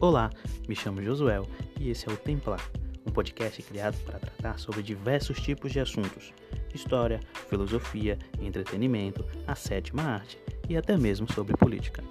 Olá, me chamo Josuel e esse é o Templar, um podcast criado para tratar sobre diversos tipos de assuntos: história, filosofia, entretenimento, a sétima arte e até mesmo sobre política.